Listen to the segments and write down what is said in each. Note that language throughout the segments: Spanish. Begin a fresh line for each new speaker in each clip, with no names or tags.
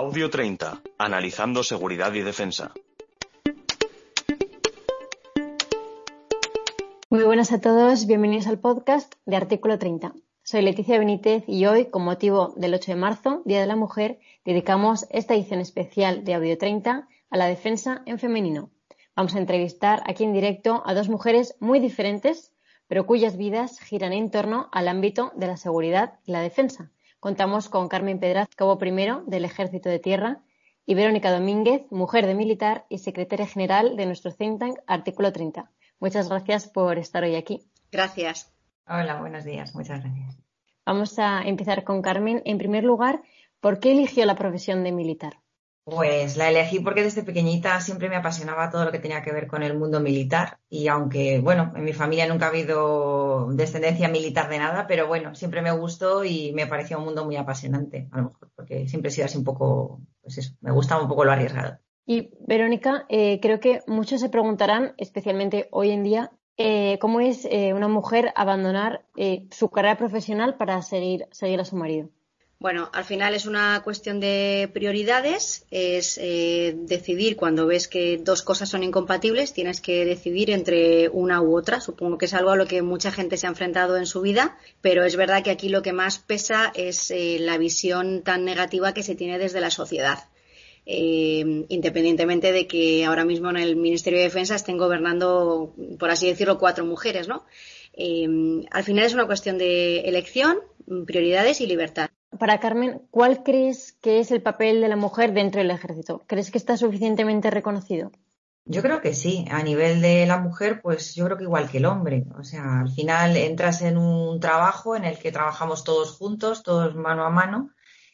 Audio 30. Analizando seguridad y defensa.
Muy buenas a todos, bienvenidos al podcast de Artículo 30. Soy Leticia Benítez y hoy, con motivo del 8 de marzo, Día de la Mujer, dedicamos esta edición especial de Audio 30 a la defensa en femenino. Vamos a entrevistar aquí en directo a dos mujeres muy diferentes, pero cuyas vidas giran en torno al ámbito de la seguridad y la defensa. Contamos con Carmen Pedraz, cabo primero del Ejército de Tierra, y Verónica Domínguez, mujer de militar y secretaria general de nuestro think tank Artículo 30. Muchas gracias por estar hoy aquí.
Gracias.
Hola, buenos días. Muchas gracias.
Vamos a empezar con Carmen. En primer lugar, ¿por qué eligió la profesión de militar?
Pues la elegí porque desde pequeñita siempre me apasionaba todo lo que tenía que ver con el mundo militar y aunque, bueno, en mi familia nunca ha habido descendencia militar de nada, pero bueno, siempre me gustó y me parecía un mundo muy apasionante, a lo mejor, porque siempre he sido así un poco, pues eso, me gustaba un poco lo arriesgado.
Y Verónica, eh, creo que muchos se preguntarán, especialmente hoy en día, eh, cómo es eh, una mujer abandonar su carrera profesional para seguir, seguir a su marido.
Bueno, al final es una cuestión de prioridades, es eh, decidir cuando ves que dos cosas son incompatibles, tienes que decidir entre una u otra. Supongo que es algo a lo que mucha gente se ha enfrentado en su vida, pero es verdad que aquí lo que más pesa es eh, la visión tan negativa que se tiene desde la sociedad. Eh, independientemente de que ahora mismo en el Ministerio de Defensa estén gobernando, por así decirlo, cuatro mujeres, ¿no? al final es una cuestión de elección, prioridades y libertad.
Para Carmen, ¿cuál crees que es el papel de la mujer dentro del ejército? ¿Crees que está suficientemente reconocido?
Yo creo que sí. A nivel de la mujer, pues yo creo que igual que el hombre. O sea, al final entras en un trabajo en el que trabajamos todos juntos, todos mano a mano.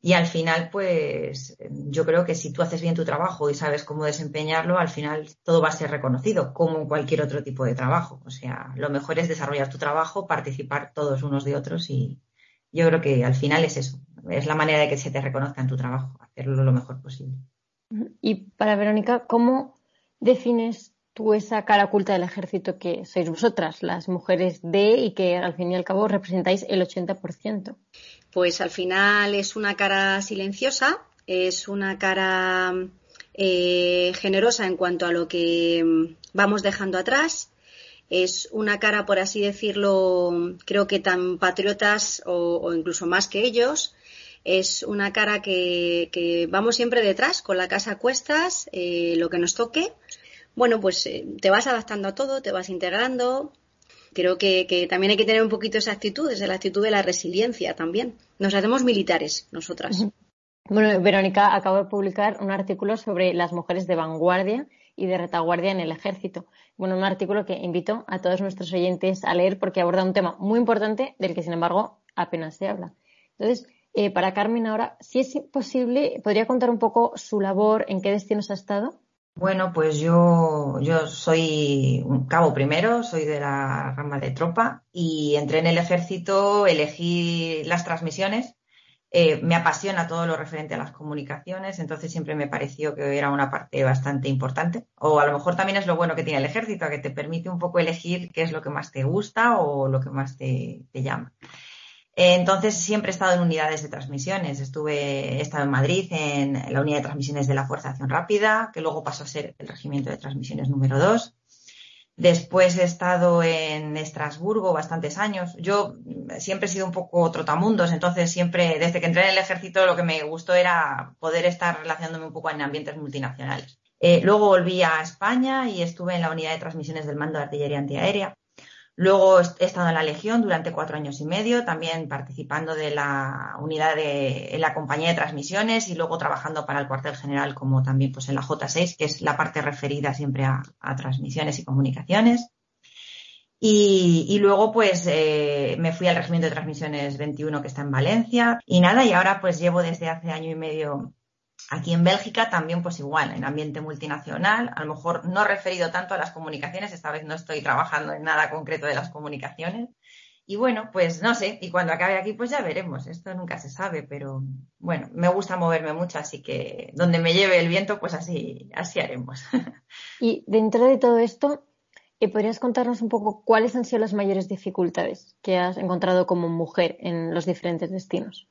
Y al final, pues yo creo que si tú haces bien tu trabajo y sabes cómo desempeñarlo, al final todo va a ser reconocido, como en cualquier otro tipo de trabajo. O sea, lo mejor es desarrollar tu trabajo, participar todos unos de otros y, yo creo que al final es eso, es la manera de que se te reconozca en tu trabajo, hacerlo lo mejor posible.
Y para Verónica, ¿cómo defines tú esa cara oculta del ejército que sois vosotras, las mujeres de y que al fin y al cabo representáis el 80%?
Pues al final es una cara silenciosa, es una cara eh, generosa en cuanto a lo que vamos dejando atrás, es una cara, por así decirlo, creo que tan patriotas o, incluso más que ellos. Es una cara que, vamos siempre detrás, con la casa a cuestas, eh, lo que nos toque. Bueno, pues eh, te vas adaptando a todo, te vas integrando. Creo que, también hay que tener un poquito esa actitud, desde la actitud de la resiliencia también. Nos hacemos militares, nosotras.
Bueno, Verónica, acabo de publicar un artículo sobre las mujeres de vanguardia y de retaguardia en el ejército. Bueno, un artículo que invito a todos nuestros oyentes a leer porque aborda un tema muy importante del que, sin embargo, apenas se habla. Entonces, eh, para Carmen ahora, si es posible, ¿podría contar un poco su labor, en qué destinos ha estado?
Bueno, pues yo, yo soy un cabo primero, soy de la rama de tropa y entré en el ejército, elegí las transmisiones eh, me apasiona todo lo referente a las comunicaciones, entonces siempre me pareció que era una parte bastante importante. O a lo mejor también es lo bueno que tiene el ejército, que te permite un poco elegir qué es lo que más te gusta o lo que más te, llama. Entonces siempre he estado en unidades de transmisiones. Estuve, he estado en Madrid en la unidad de transmisiones de la Fuerza de Acción Rápida, que luego pasó a ser el regimiento de transmisiones número 2. Después he estado en Estrasburgo bastantes años. Yo siempre he sido un poco trotamundos, entonces siempre, desde que entré en el ejército, lo que me gustó era poder estar relacionándome un poco en ambientes multinacionales. Eh, luego volví a España y estuve en la unidad de transmisiones del mando de artillería antiaérea. Luego he estado en la Legión durante cuatro años y medio, también participando de la unidad de la compañía de transmisiones y luego trabajando para el cuartel general como también pues en la J6, que es la parte referida siempre a, transmisiones y comunicaciones. Y, luego pues eh, me fui al regimiento de transmisiones 21 que está en Valencia y nada, y ahora pues llevo desde hace año y medio Aquí en Bélgica también pues igual, en ambiente multinacional, a lo mejor no referido tanto a las comunicaciones, esta vez no estoy trabajando en nada concreto de las comunicaciones. Y bueno, pues no sé, y cuando acabe aquí pues ya veremos, esto nunca se sabe, pero bueno, me gusta moverme mucho, así que donde me lleve el viento pues así, así haremos.
Y dentro de todo esto, eh, ¿podrías contarnos un poco cuáles han sido las mayores dificultades que has encontrado como mujer en los diferentes destinos?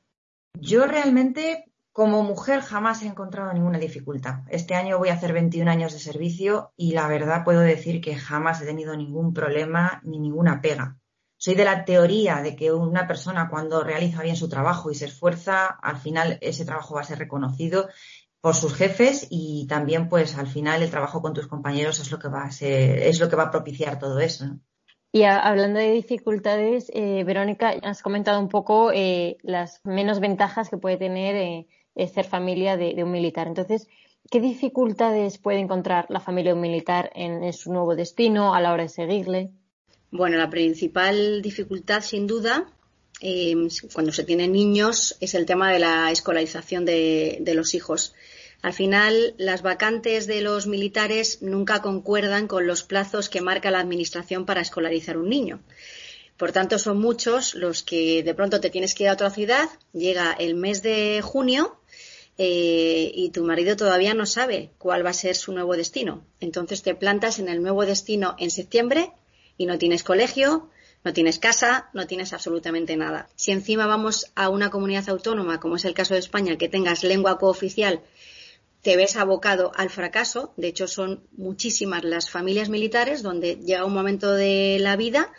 Yo realmente Como mujer jamás he encontrado ninguna dificultad. Este año voy a hacer 21 años de servicio y la verdad puedo decir que jamás he tenido ningún problema ni ninguna pega. Soy de la teoría de que una persona cuando realiza bien su trabajo y se esfuerza, al final ese trabajo va a ser reconocido por sus jefes y también pues al final el trabajo con tus compañeros es lo que va a ser, es lo que va a propiciar todo eso.
Y hablando de dificultades, eh, Verónica, has comentado un poco eh, las menos ventajas que puede tener eh, ser familia de, un militar. Entonces, ¿qué dificultades puede encontrar la familia de un militar en, su nuevo destino a la hora de seguirle?
Bueno, la principal dificultad, sin duda, em, cuando se tienen niños, es el tema de la escolarización de, los hijos. Al final, las vacantes de los militares nunca concuerdan con los plazos que marca la Administración para escolarizar un niño. Por tanto, son muchos los que de pronto te tienes que ir a otra ciudad, llega el mes de junio eh, y tu marido todavía no sabe cuál va a ser su nuevo destino. Entonces te plantas en el nuevo destino en septiembre y no tienes colegio, no tienes casa, no tienes absolutamente nada. Si encima vamos a una comunidad autónoma, como es el caso de España, que tengas lengua cooficial, te ves abocado al fracaso. De hecho, son muchísimas las familias militares donde llega un momento de la vida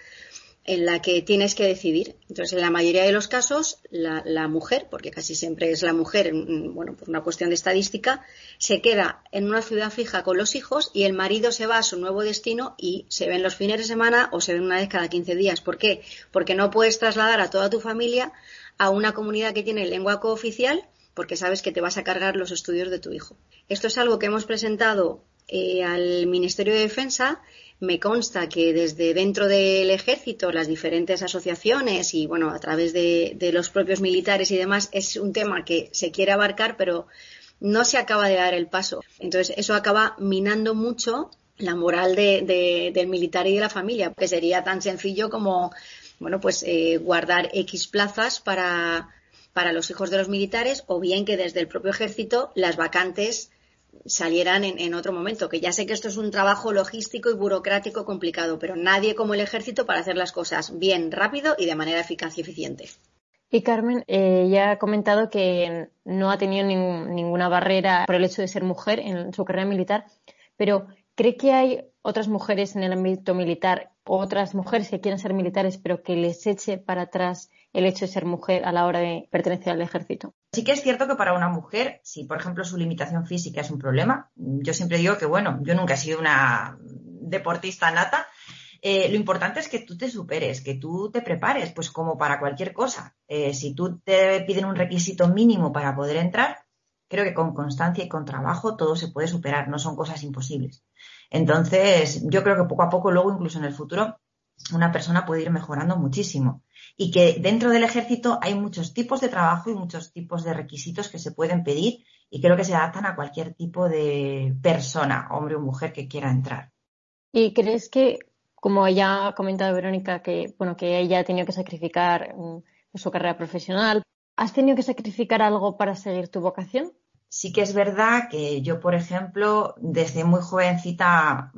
en la que tienes que decidir. Entonces, en la mayoría de los casos, la, mujer, porque casi siempre es la mujer, bueno, por una cuestión de estadística, se queda en una ciudad fija con los hijos y el marido se va a su nuevo destino y se ven los fines de semana o se ven una vez cada 15 días. ¿Por qué? Porque no puedes trasladar a toda tu familia a una comunidad que tiene lengua cooficial porque sabes que te vas a cargar los estudios de tu hijo. Esto es algo que hemos presentado eh, al Ministerio de Defensa me consta que desde dentro del ejército, las diferentes asociaciones y bueno, a través de, los propios militares y demás, es un tema que se quiere abarcar, pero no se acaba de dar el paso. Entonces, eso acaba minando mucho la moral del militar y de la familia, que sería tan sencillo como, bueno, pues eh, guardar X plazas para, para los hijos de los militares o bien que desde el propio ejército las vacantes salieran en, otro momento. Que ya sé que esto es un trabajo logístico y burocrático complicado, pero nadie como el ejército para hacer las cosas bien, rápido y de manera eficaz y eficiente.
Y Carmen, eh, ya ha comentado que no ha tenido ninguna barrera por el hecho de ser mujer en su carrera militar, pero ¿cree que hay otras mujeres en el ámbito militar, otras mujeres que quieran ser militares, pero que les eche para atrás el hecho de ser mujer a la hora de pertenecer al ejército?
Sí que es cierto que para una mujer, si por ejemplo su limitación física es un problema, yo siempre digo que bueno, yo nunca he sido una deportista nata, eh, lo importante es que tú te superes, que tú te prepares, pues como para cualquier cosa. Eh, si tú te piden un requisito mínimo para poder entrar, creo que con constancia y con trabajo todo se puede superar, no son cosas imposibles. Entonces, yo creo que poco a poco, luego incluso en el futuro, una persona puede ir mejorando muchísimo y que dentro del ejército hay muchos tipos de trabajo y muchos tipos de requisitos que se pueden pedir y creo que se adaptan a cualquier tipo de persona, hombre o mujer, que quiera entrar.
¿Y crees que, como ya ha comentado Verónica, que bueno, que ella ha tenido que sacrificar mm, su carrera profesional, ¿has tenido que sacrificar algo para seguir tu vocación?
Sí que es verdad que yo, por ejemplo, desde muy jovencita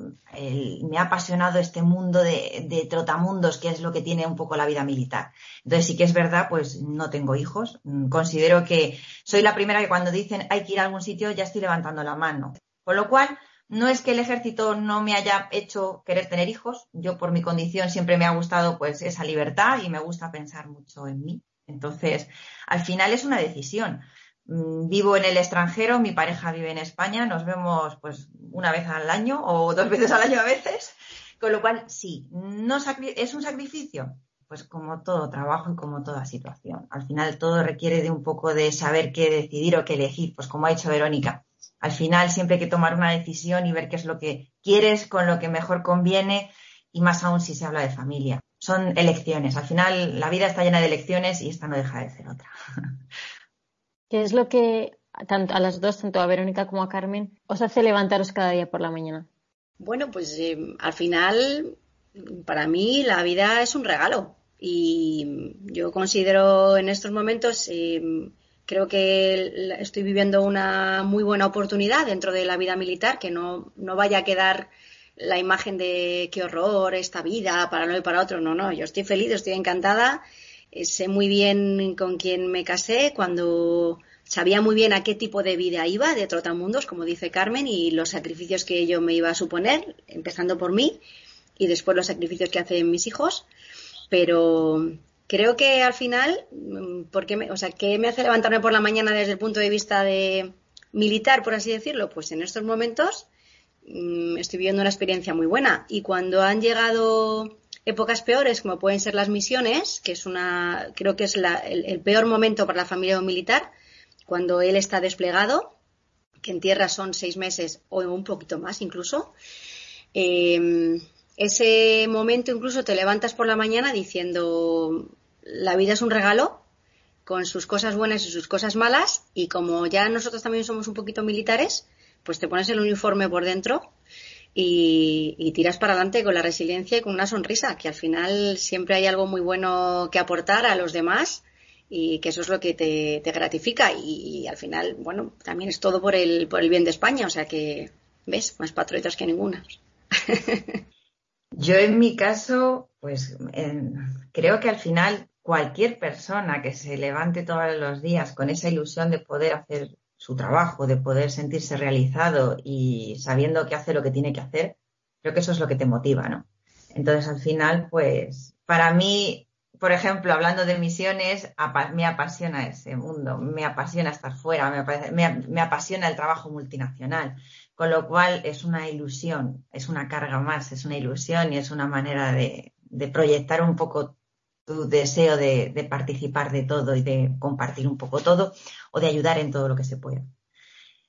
me ha apasionado este mundo de, trotamundos, que es lo que tiene un poco la vida militar. Entonces sí que es verdad, pues no tengo hijos. Considero que soy la primera que cuando dicen hay que ir a algún sitio ya estoy levantando la mano. Con lo cual, no es que el ejército no me haya hecho querer tener hijos. Yo por mi condición siempre me ha gustado pues esa libertad y me gusta pensar mucho en mí. Entonces, al final es una decisión. Mm, vivo en el extranjero, mi pareja vive en España, nos vemos pues una vez al año o dos veces al año a veces, con lo cual sí, no es un sacrificio, pues como todo trabajo y como toda situación. Al final todo requiere de un poco de saber qué decidir o qué elegir, pues como ha dicho Verónica. Al final siempre hay que tomar una decisión y ver qué es lo que quieres, con lo que mejor conviene y más aún si se habla de familia. Son elecciones. Al final la vida está llena de elecciones y esta no deja de ser otra.
¿Qué es lo que tanto a las dos, tanto a Verónica como a Carmen, os hace levantaros cada día por la mañana?
Bueno, pues eh, al final, para mí la vida es un regalo y yo considero en estos momentos, eh, creo que estoy viviendo una muy buena oportunidad dentro de la vida militar, que no, no vaya a quedar la imagen de qué horror esta vida para uno y para otro. No, no, yo estoy feliz, estoy encantada sé muy bien con quién me casé, cuando sabía muy bien a qué tipo de vida iba de Trotamundos, como dice Carmen, y los sacrificios que yo me iba a suponer, empezando por mí y después los sacrificios que hacen mis hijos. Pero creo que al final, mm, ¿por me, o sea, ¿qué me hace levantarme por la mañana desde el punto de vista de militar, por así decirlo? Pues en estos momentos mm, estoy viviendo una experiencia muy buena. Y cuando han llegado épocas peores, como pueden ser las misiones, que es una, creo que es el, peor momento para la familia militar, cuando él está desplegado, que en tierra son seis meses o un poquito más incluso. Eh, ese momento incluso te levantas por la mañana diciendo, la vida es un regalo con sus cosas buenas y sus cosas malas y como ya nosotros también somos un poquito militares, pues te pones el uniforme por dentro y, tiras para adelante con la resiliencia y con una sonrisa, que al final siempre hay algo muy bueno que aportar a los demás y que eso es lo que te, gratifica y, al final, bueno, también es todo por el, por el bien de España, o sea que, ¿ves? Más patriotas que ninguna.
Yo en mi caso, pues creo que al final cualquier persona que se levante todos los días con esa ilusión de poder hacer su trabajo, de poder sentirse realizado y sabiendo que hace lo que tiene que hacer, creo que eso es lo que te motiva, ¿no? Entonces, al final, pues, para mí, por ejemplo, hablando de misiones, me apasiona ese mundo, me apasiona estar fuera, me apasiona el trabajo multinacional. Con lo cual es una ilusión, es una carga más, es una ilusión y es una manera de, proyectar un poco tu deseo de, participar de todo y de compartir un poco todo o de ayudar en todo lo que se pueda.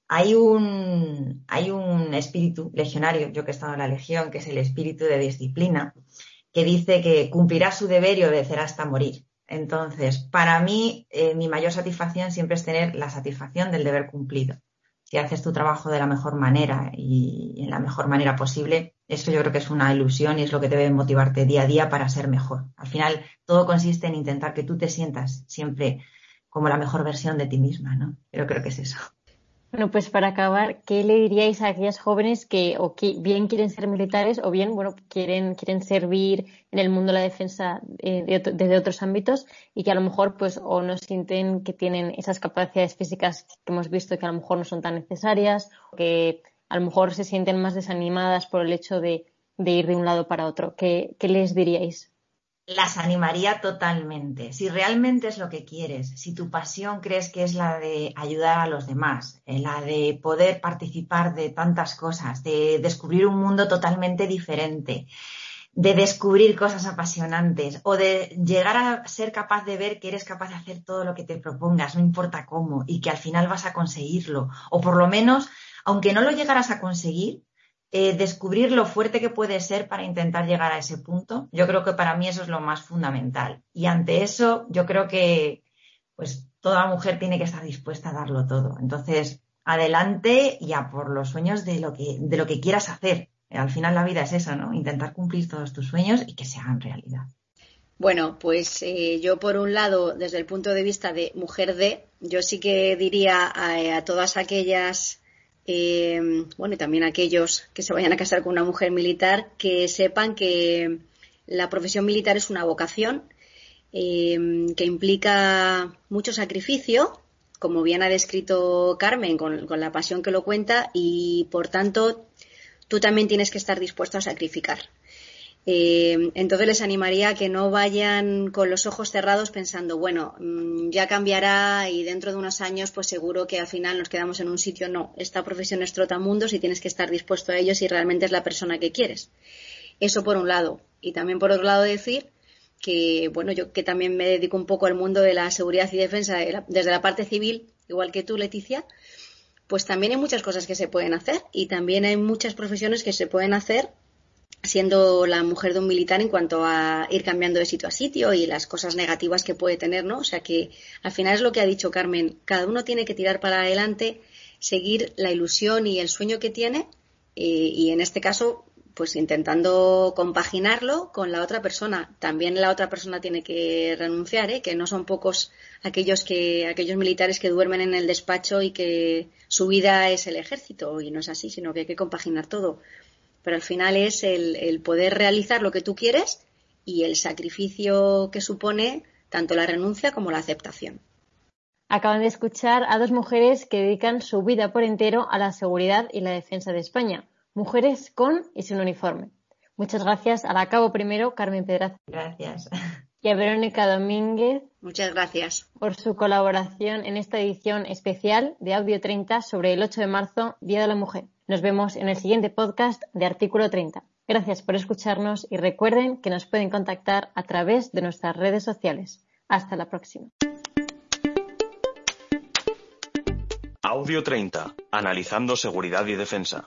Hay un, hay un espíritu legionario, yo que he estado en la legión, que es el espíritu de disciplina, que dice que cumplirá su deber y obedecerá hasta morir. Entonces, para mí, eh, mi mayor satisfacción siempre es tener la satisfacción del deber cumplido si haces tu trabajo de la mejor manera y en la mejor manera posible, eso yo creo que es una ilusión y es lo que debe motivarte día a día para ser mejor. Al final, todo consiste en intentar que tú te sientas siempre como la mejor versión de ti misma, ¿no? Yo creo que es eso.
Bueno, pues para acabar, ¿qué le diríais a aquellas jóvenes que o que bien quieren ser militares o bien, bueno, quieren, quieren servir en el mundo de la defensa eh, desde otros ámbitos y que a lo mejor pues o no sienten que tienen esas capacidades físicas que hemos visto que a lo mejor no son tan necesarias que a lo mejor se sienten más desanimadas por el hecho de, ir de un lado para otro? ¿Qué, qué les diríais?
las animaría totalmente. Si realmente es lo que quieres, si tu pasión crees que es la de ayudar a los demás, eh, la de poder participar de tantas cosas, de descubrir un mundo totalmente diferente, de descubrir cosas apasionantes o de llegar a ser capaz de ver que eres capaz de hacer todo lo que te propongas, no importa cómo, y que al final vas a conseguirlo. O por lo menos, aunque no lo llegaras a conseguir, eh, descubrir lo fuerte que puede ser para intentar llegar a ese punto. Yo creo que para mí eso es lo más fundamental. Y ante eso, yo creo que pues toda mujer tiene que estar dispuesta a darlo todo. Entonces, adelante y a por los sueños de lo que, de lo que quieras hacer. Al final la vida es eso, ¿no? Intentar cumplir todos tus sueños y que se hagan realidad.
Bueno, pues eh, yo por un lado, desde el punto de vista de mujer de, yo sí que diría a todas aquellas eh, bueno, y también aquellos que se vayan a casar con una mujer militar, que sepan que la profesión militar es una vocación eh, que implica mucho sacrificio, como bien ha descrito Carmen, con, la pasión que lo cuenta, y por tanto tú también tienes que estar dispuesto a sacrificar. Eh, entonces les animaría a que no vayan con los ojos cerrados pensando, bueno, mm, ya cambiará y dentro de unos años pues seguro que al final nos quedamos en un sitio. No, esta profesión es trotamundos y tienes que estar dispuesto a ello si realmente es la persona que quieres. Eso por un lado. Y también por otro lado decir que, bueno, yo que también me dedico un poco al mundo de la seguridad y defensa desde la parte civil, igual que tú, Leticia, pues también hay muchas cosas que se pueden hacer y también hay muchas profesiones que se pueden hacer siendo la mujer de un militar en cuanto a ir cambiando de sitio a sitio y las cosas negativas que puede tener, ¿no? O sea que al final es lo que ha dicho Carmen, cada uno tiene que tirar para adelante, seguir la ilusión y el sueño que tiene eh, y en este caso pues intentando compaginarlo con la otra persona. También la otra persona tiene que renunciar, ¿eh? que no son pocos aquellos que aquellos militares que duermen en el despacho y que su vida es el ejército y no es así, sino que hay que compaginar todo pero al final es el, poder realizar lo que tú quieres y el sacrificio que supone tanto la renuncia como la aceptación.
Acaban de escuchar a dos mujeres que dedican su vida por entero a la seguridad y la defensa de España, mujeres con y sin uniforme. Muchas gracias a la cabo primero, Carmen Pedraza.
Gracias.
Y a Verónica Domínguez.
Muchas gracias.
Por su colaboración en esta edición especial de Audio 30 sobre el 8 de marzo, Día de la Mujer. Nos vemos en el siguiente podcast de Artículo 30. Gracias por escucharnos y recuerden que nos pueden contactar a través de nuestras redes sociales. Hasta la próxima.
Audio 30. Analizando seguridad y defensa.